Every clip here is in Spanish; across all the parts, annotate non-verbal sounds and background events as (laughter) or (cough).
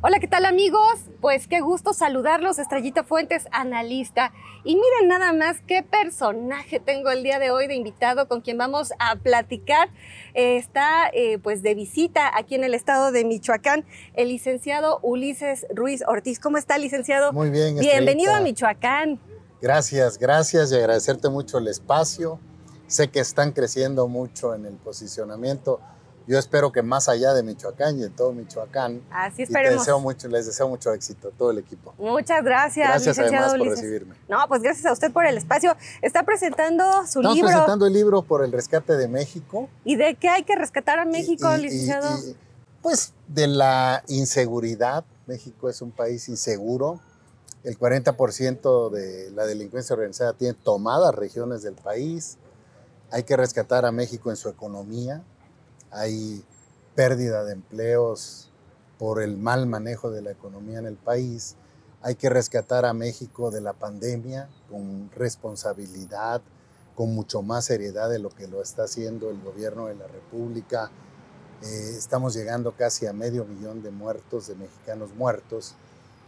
Hola, ¿qué tal amigos? Pues qué gusto saludarlos, Estrellita Fuentes, analista. Y miren nada más qué personaje tengo el día de hoy de invitado con quien vamos a platicar. Eh, está eh, pues de visita aquí en el estado de Michoacán el licenciado Ulises Ruiz Ortiz. ¿Cómo está, licenciado? Muy bien. Bienvenido a Michoacán. Gracias, gracias y agradecerte mucho el espacio. Sé que están creciendo mucho en el posicionamiento yo espero que más allá de Michoacán y de todo Michoacán. Así esperemos. deseo mucho, les deseo mucho éxito, todo el equipo. Muchas gracias. Gracias además por recibirme. No, pues gracias a usted por el espacio. Está presentando su libro. Estamos presentando el libro por el rescate de México. ¿Y de qué hay que rescatar a México, licenciado? pues de la inseguridad. México es un país inseguro. El 40% de la delincuencia organizada tiene tomadas regiones del país. Hay que rescatar a México en su economía hay pérdida de empleos por el mal manejo de la economía en el país. Hay que rescatar a México de la pandemia con responsabilidad, con mucho más seriedad de lo que lo está haciendo el gobierno de la República. Eh, estamos llegando casi a medio millón de muertos, de mexicanos muertos.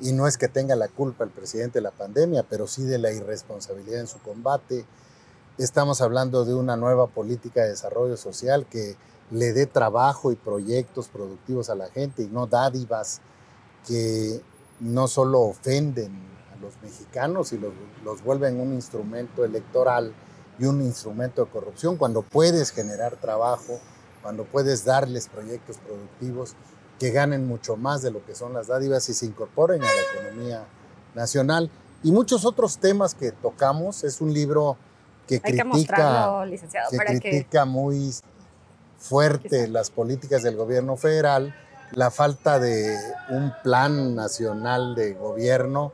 Y no es que tenga la culpa el presidente de la pandemia, pero sí de la irresponsabilidad en su combate. Estamos hablando de una nueva política de desarrollo social que le dé trabajo y proyectos productivos a la gente y no dádivas que no solo ofenden a los mexicanos y los, los vuelven un instrumento electoral y un instrumento de corrupción, cuando puedes generar trabajo, cuando puedes darles proyectos productivos que ganen mucho más de lo que son las dádivas y se incorporen a la economía nacional. Y muchos otros temas que tocamos. Es un libro que critica, que, critica muy fuerte las políticas del gobierno federal, la falta de un plan nacional de gobierno,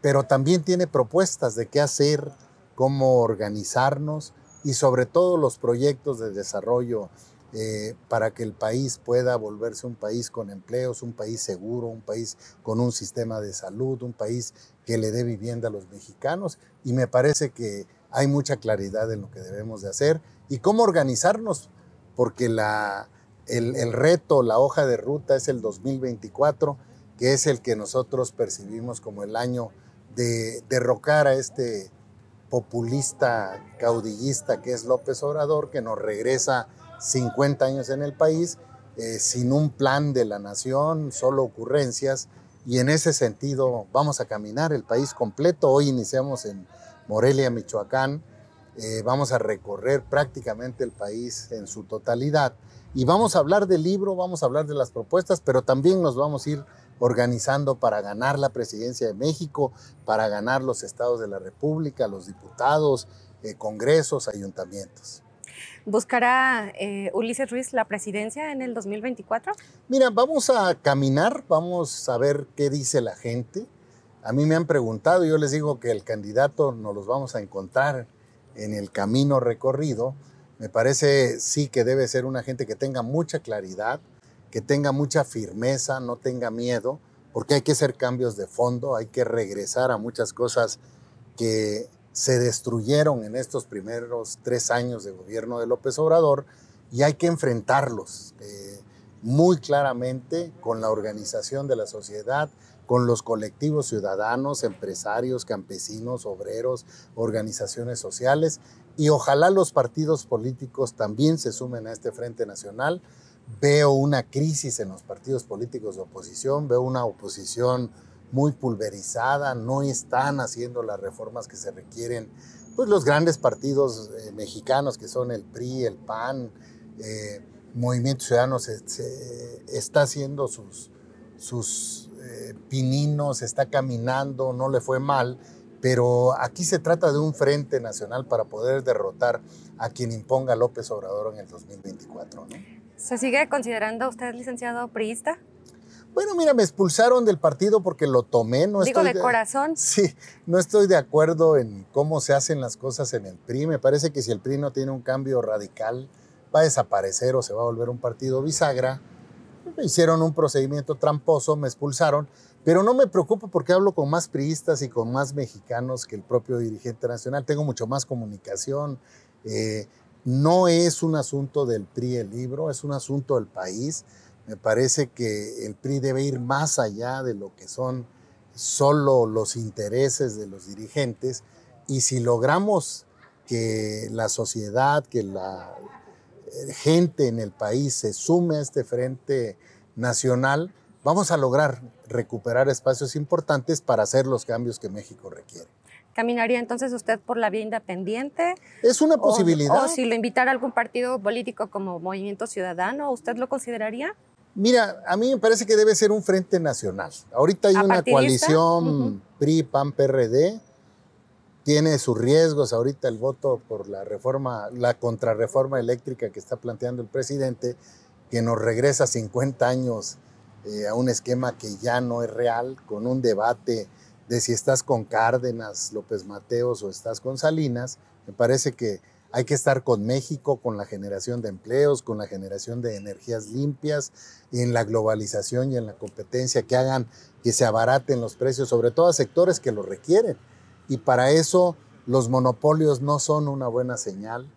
pero también tiene propuestas de qué hacer, cómo organizarnos y sobre todo los proyectos de desarrollo eh, para que el país pueda volverse un país con empleos, un país seguro, un país con un sistema de salud, un país que le dé vivienda a los mexicanos. Y me parece que hay mucha claridad en lo que debemos de hacer y cómo organizarnos porque la, el, reto, la hoja de ruta es el 2024, que es el que nosotros percibimos como el año de derrocar a este populista caudillista que es López Obrador, que nos regresa 50 años en el país eh, sin un plan de la nación, solo ocurrencias, y en ese sentido vamos a caminar el país completo. Hoy iniciamos en Morelia, Michoacán, eh, vamos a recorrer prácticamente el país en su totalidad y vamos a hablar del libro, vamos a hablar de las propuestas, pero también nos vamos a ir organizando para ganar la presidencia de México, para ganar los estados de la República, los diputados, eh, congresos, ayuntamientos. ¿Buscará eh, Ulises Ruiz la presidencia en el 2024? Mira, vamos a caminar, vamos a ver qué dice la gente. A mí me han preguntado, yo les digo que el candidato nos los vamos a encontrar en el camino recorrido, me parece sí que debe ser una gente que tenga mucha claridad, que tenga mucha firmeza, no tenga miedo, porque hay que hacer cambios de fondo, hay que regresar a muchas cosas que se destruyeron en estos primeros tres años de gobierno de López Obrador y hay que enfrentarlos eh, muy claramente con la organización de la sociedad, con los colectivos ciudadanos, empresarios, campesinos, obreros, organizaciones sociales y ojalá los partidos políticos también se sumen a este Frente Nacional. Veo una crisis en los partidos políticos de oposición, veo una oposición muy pulverizada, no están haciendo las reformas que se requieren, pues los grandes partidos eh, mexicanos que son el PRI, el PAN, eh, Movimiento Ciudadano se, está haciendo sus, sus eh, Pinino se está caminando, no le fue mal, pero aquí se trata de un frente nacional para poder derrotar a quien imponga López Obrador en el 2024. ¿Se sigue considerando usted licenciado priista? Bueno, mira, me expulsaron del partido porque lo tomé. No Digo, de, corazón. Sí, no estoy de acuerdo en cómo se hacen las cosas en el PRI. Me parece que si el PRI no tiene un cambio radical, va a desaparecer o se va a volver un partido bisagra hicieron un procedimiento tramposo, me expulsaron, pero no me preocupo porque hablo con más priistas y con más mexicanos que el propio dirigente nacional. Tengo mucho más comunicación. Eh, no es un asunto del PRI el libro, es un asunto del país. Me parece que el PRI debe ir más allá de lo que son solo los intereses de los dirigentes y si logramos que la sociedad, que la gente en el país se sume a este frente nacional, vamos a lograr recuperar espacios importantes para hacer los cambios que México requiere. ¿Caminaría entonces usted por la vía independiente? Es una posibilidad. O, si lo invitara a algún partido político como Movimiento Ciudadano, ¿usted lo consideraría? Mira, a mí me parece que debe ser un frente nacional. Ahorita hay una coalición PRI, PAN, PRD. Tiene sus riesgos ahorita el voto por la reforma, la contrarreforma eléctrica que está planteando el presidente, que nos regresa 50 años eh, a un esquema que ya no es real, con un debate de si estás con Cárdenas, López Mateos o estás con Salinas. Me parece que hay que estar con México, con la generación de empleos, con la generación de energías limpias, en la globalización y en la competencia que hagan que se abaraten los precios, sobre todo a sectores que lo requieren. Y para eso los monopolios no son una buena señal.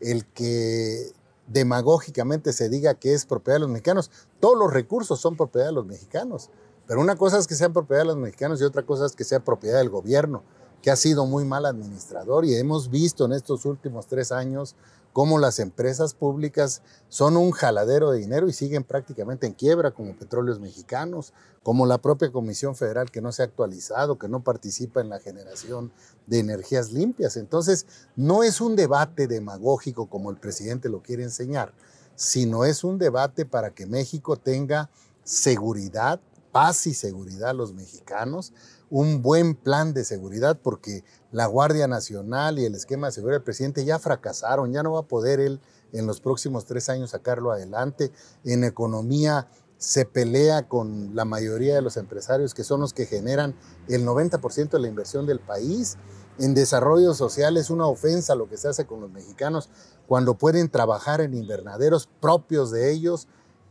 El que demagógicamente se diga que es propiedad de los mexicanos. Todos los recursos son propiedad de los mexicanos. Pero una cosa es que sean propiedad de los mexicanos y otra cosa es que sea propiedad del gobierno, que ha sido muy mal administrador. Y hemos visto en estos últimos tres años cómo las empresas públicas son un jaladero de dinero y siguen prácticamente en quiebra, como Petróleos Mexicanos, como la propia Comisión Federal que no se ha actualizado, que no participa en la generación de energías limpias. Entonces, no es un debate demagógico como el presidente lo quiere enseñar, sino es un debate para que México tenga seguridad, paz y seguridad a los mexicanos, un buen plan de seguridad, porque la Guardia Nacional y el esquema de seguridad del presidente ya fracasaron, ya no va a poder él en los próximos tres años sacarlo adelante. En economía se pelea con la mayoría de los empresarios que son los que generan el 90% de la inversión del país. En desarrollo social es una ofensa lo que se hace con los mexicanos cuando pueden trabajar en invernaderos propios de ellos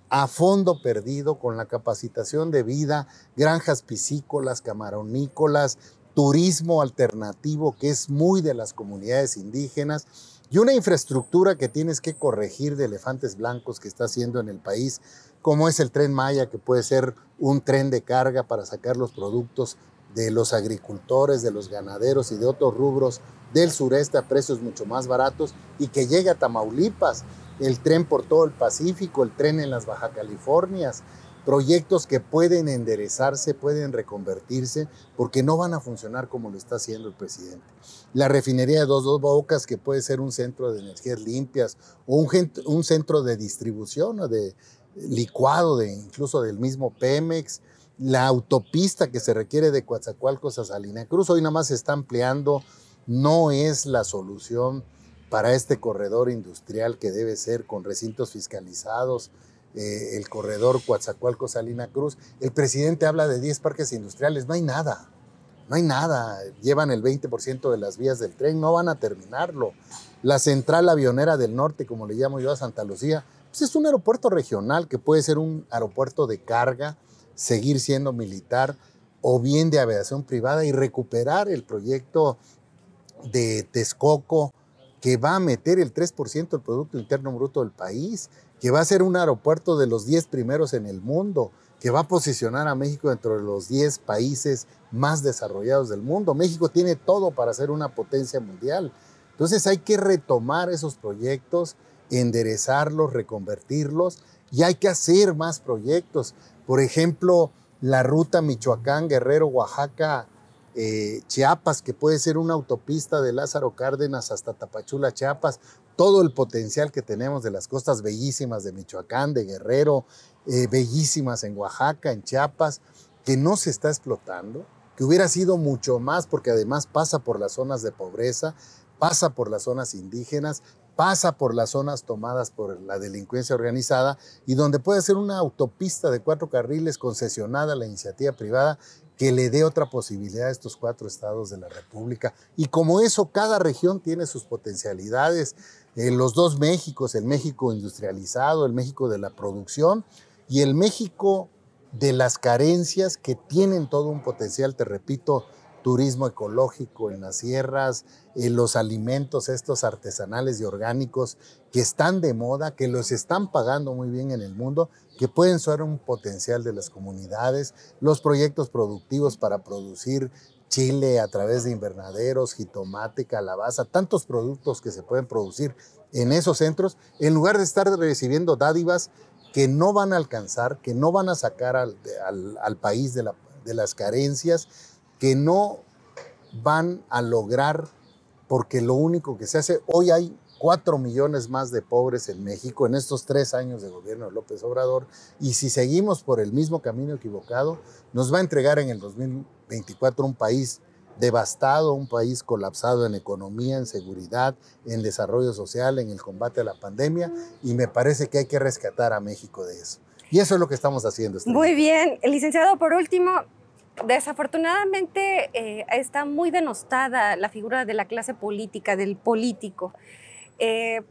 a fondo perdido con la capacitación de vida, granjas piscícolas, camaronícolas, turismo alternativo que es muy de las comunidades indígenas y una infraestructura que tienes que corregir de elefantes blancos que está haciendo en el país como es el tren Maya, que puede ser un tren de carga para sacar los productos de los agricultores, de los ganaderos y de otros rubros del sureste a precios mucho más baratos y que llegue a Tamaulipas, el tren por todo el Pacífico, el tren en las Baja Californias, proyectos que pueden enderezarse, pueden reconvertirse, porque no van a funcionar como lo está haciendo el presidente. La refinería de Dos Dos Bocas, que puede ser un centro de energías limpias o un, centro de distribución o de licuado de incluso del mismo Pemex, la autopista que se requiere de Coatzacoalcos a Salina Cruz, hoy nada más se está ampliando, no es la solución para este corredor industrial que debe ser con recintos fiscalizados, eh, el corredor Coatzacoalcos-Salina Cruz. El presidente habla de 10 parques industriales, no hay nada, no hay nada. Llevan el 20% de las vías del tren, no van a terminarlo. La central avionera del norte, como le llamo yo a Santa Lucía, pues, es un aeropuerto regional que puede ser un aeropuerto de carga, seguir siendo militar o bien de aviación privada y recuperar el proyecto de Texcoco que va a meter el 3% del Producto Interno Bruto del país, que va a ser un aeropuerto de los 10 primeros en el mundo, que va a posicionar a México dentro de los 10 países más desarrollados del mundo. México tiene todo para ser una potencia mundial. Entonces hay que retomar esos proyectos enderezarlos, reconvertirlos y hay que hacer más proyectos. Por ejemplo, la ruta Michoacán, Guerrero, Oaxaca, eh, Chiapas, que puede ser una autopista de Lázaro Cárdenas hasta Tapachula, Chiapas, todo el potencial que tenemos de las costas bellísimas de Michoacán, de Guerrero, eh, bellísimas en Oaxaca, en Chiapas, que no se está explotando, que hubiera sido mucho más porque además pasa por las zonas de pobreza, pasa por las zonas indígenas, pasa por las zonas tomadas por la delincuencia organizada y donde puede ser una autopista de cuatro carriles concesionada a la iniciativa privada que le dé otra posibilidad a estos cuatro estados de la República. Y como eso, cada región tiene sus potencialidades. Eh, los dos Méxicos, el México industrializado, el México de la producción y el México de las carencias que tienen todo un potencial, te repito, turismo ecológico en las sierras, eh, los alimentos estos artesanales y orgánicos que están de moda, que los están pagando muy bien en el mundo, que pueden ser un potencial de las comunidades, los proyectos productivos para producir chile a través de invernaderos, jitomate, calabaza, tantos productos que se pueden producir en esos centros, en lugar de estar recibiendo dádivas que no van a alcanzar, que no van a sacar al, país de, de las carencias, que no van a lograr, porque lo único que se hace, hoy hay cuatro millones más de pobres en México en estos tres años de gobierno de López Obrador, y si seguimos por el mismo camino equivocado, nos va a entregar en el 2024 un país devastado, un país colapsado en economía, en seguridad, en desarrollo social, en el combate a la pandemia, y me parece que hay que rescatar a México de eso. Y eso es lo que estamos haciendo. Este Muy bien, licenciado, por último, desafortunadamente eh, está muy denostada la figura de la clase política, del político. Eh,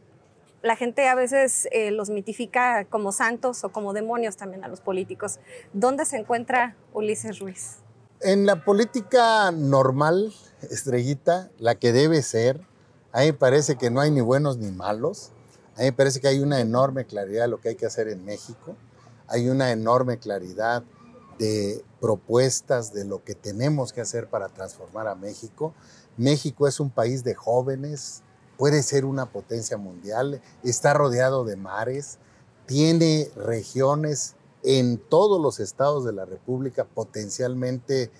la gente a veces eh, los mitifica como santos o como demonios también a los políticos. ¿Dónde se encuentra Ulises Ruiz? En la política normal, estrellita, la que debe ser, a mí me parece que no hay ni buenos ni malos. A mí me parece que hay una enorme claridad de lo que hay que hacer en México. Hay una enorme claridad de propuestas de lo que tenemos que hacer para transformar a México. México es un país de jóvenes, puede ser una potencia mundial, está rodeado de mares, tiene regiones en todos los estados de la República potencialmente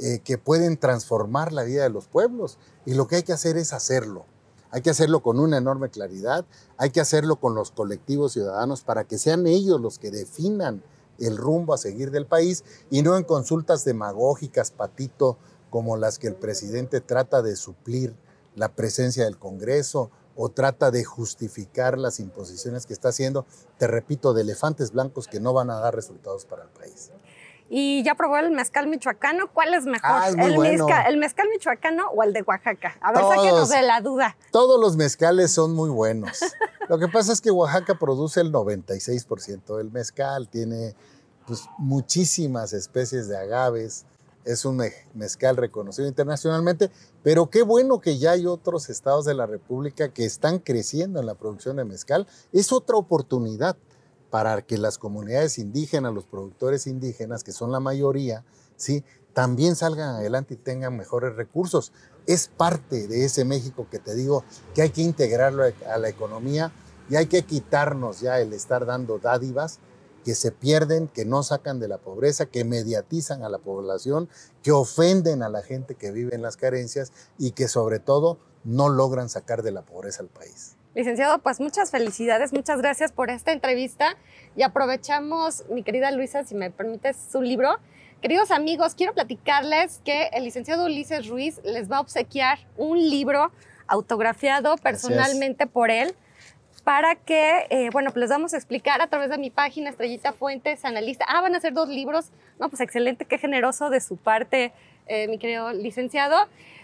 eh, que pueden transformar la vida de los pueblos. Y lo que hay que hacer es hacerlo. Hay que hacerlo con una enorme claridad, hay que hacerlo con los colectivos ciudadanos para que sean ellos los que definan el rumbo a seguir del país y no en consultas demagógicas, patito, como las que el presidente trata de suplir la presencia del Congreso o trata de justificar las imposiciones que está haciendo, te repito, de elefantes blancos que no van a dar resultados para el país. Y ya probó el mezcal michoacano, ¿cuál es mejor? Ah, ¿El, mezcal, ¿El mezcal michoacano o el de Oaxaca? A ver, sáquenos de la duda. Todos los mezcales son muy buenos. (laughs) Lo que pasa es que Oaxaca produce el 96% del mezcal, tiene pues, muchísimas especies de agaves, es un mezcal reconocido internacionalmente, pero qué bueno que ya hay otros estados de la República que están creciendo en la producción de mezcal. Es otra oportunidad para que las comunidades indígenas, los productores indígenas, que son la mayoría, ¿sí? también salgan adelante y tengan mejores recursos. Es parte de ese México que te digo que hay que integrarlo a la economía y hay que quitarnos ya el estar dando dádivas que se pierden, que no sacan de la pobreza, que mediatizan a la población, que ofenden a la gente que vive en las carencias y que sobre todo no logran sacar de la pobreza al país. Licenciado, pues muchas felicidades, muchas gracias por esta entrevista y aprovechamos, mi querida Luisa, si me permites, su libro. Queridos amigos, quiero platicarles que el licenciado Ulises Ruiz les va a obsequiar un libro autografiado personalmente por él para que, eh, bueno, pues les vamos a explicar a través de mi página Estrellita Fuentes, analista. Ah, van a ser dos libros. No, pues excelente, qué generoso de su parte, eh, mi querido licenciado.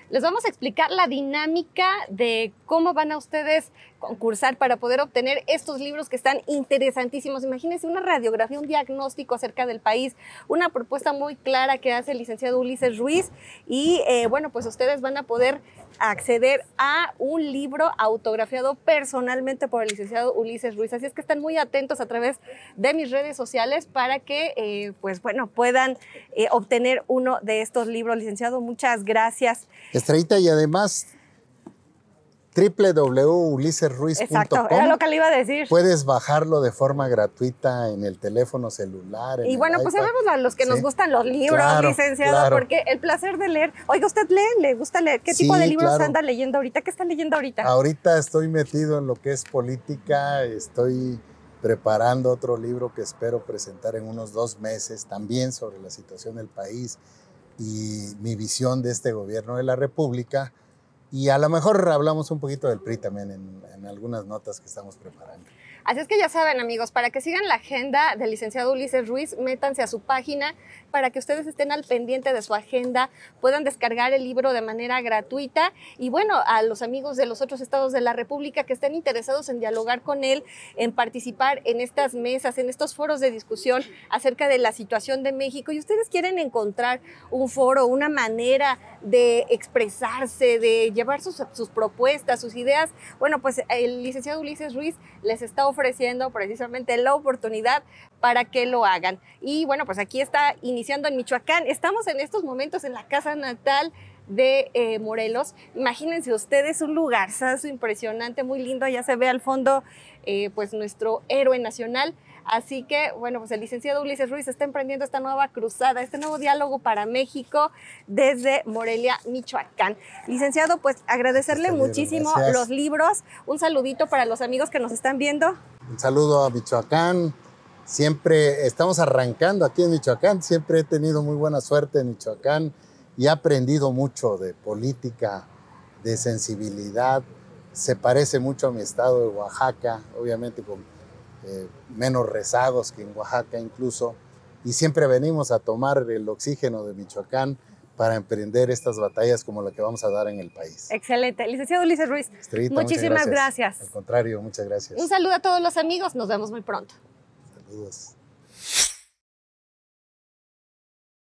Les vamos a explicar la dinámica de cómo van a ustedes concursar para poder obtener estos libros que están interesantísimos. Imagínense una radiografía, un diagnóstico acerca del país, una propuesta muy clara que hace el licenciado Ulises Ruiz y eh, bueno, pues ustedes van a poder acceder a un libro autografiado personalmente por el licenciado Ulises Ruiz. Así es que están muy atentos a través de mis redes sociales para que, eh, pues bueno, puedan eh, obtener uno de estos libros. Licenciado, muchas gracias. Estrellita, y además www.ulisesruiz.com. Exacto, era lo que le iba a decir. Puedes bajarlo de forma gratuita en el teléfono celular. y bueno, pues sabemos a los que nos gustan los libros, licenciado, porque el placer de leer. Oiga, ¿usted lee? ¿Le gusta leer? ¿Qué tipo de libros anda leyendo ahorita? ¿Qué está leyendo ahorita? Ahorita estoy metido en lo que es política, estoy preparando otro libro que espero presentar en unos dos meses, también sobre la situación del país y mi visión de este gobierno de la República y a lo mejor hablamos un poquito del PRI también en, algunas notas que estamos preparando. Así es que ya saben, amigos, para que sigan la agenda del licenciado Ulises Ruiz, métanse a su página para que ustedes estén al pendiente de su agenda, puedan descargar el libro de manera gratuita. Y bueno, a los amigos de los otros estados de la República que estén interesados en dialogar con él, en participar en estas mesas, en estos foros de discusión acerca de la situación de México. Y ustedes quieren encontrar un foro, una manera de expresarse, de llevar sus, sus propuestas, sus ideas, bueno, pues el licenciado Ulises Ruiz les está ofreciendo precisamente la oportunidad para que lo hagan. Y bueno, pues aquí está iniciando en Michoacán. Estamos en estos momentos en la casa natal de eh, Morelos. Imagínense ustedes un lugarzazo impresionante, muy lindo. Ya se ve al fondo, eh, pues nuestro héroe nacional. Así que, bueno, pues el licenciado Ulises Ruiz está emprendiendo esta nueva cruzada, este nuevo diálogo para México desde Morelia, Michoacán. Licenciado, pues agradecerle muchísimo gracias. los libros. Un saludito para los amigos que nos están viendo. Un saludo a Michoacán. Siempre estamos arrancando aquí en Michoacán. Siempre he tenido muy buena suerte en Michoacán y he aprendido mucho de política, de sensibilidad. Se parece mucho a mi estado de Oaxaca, obviamente con eh, menos rezagos que en Oaxaca incluso. Y siempre venimos a tomar el oxígeno de Michoacán para emprender estas batallas como la que vamos a dar en el país. Excelente. Licenciado Ulises Ruiz, Estrellita, muchísimas gracias. Al contrario, muchas gracias. un saludo a todos los amigos. Nos vemos muy pronto. Lewis.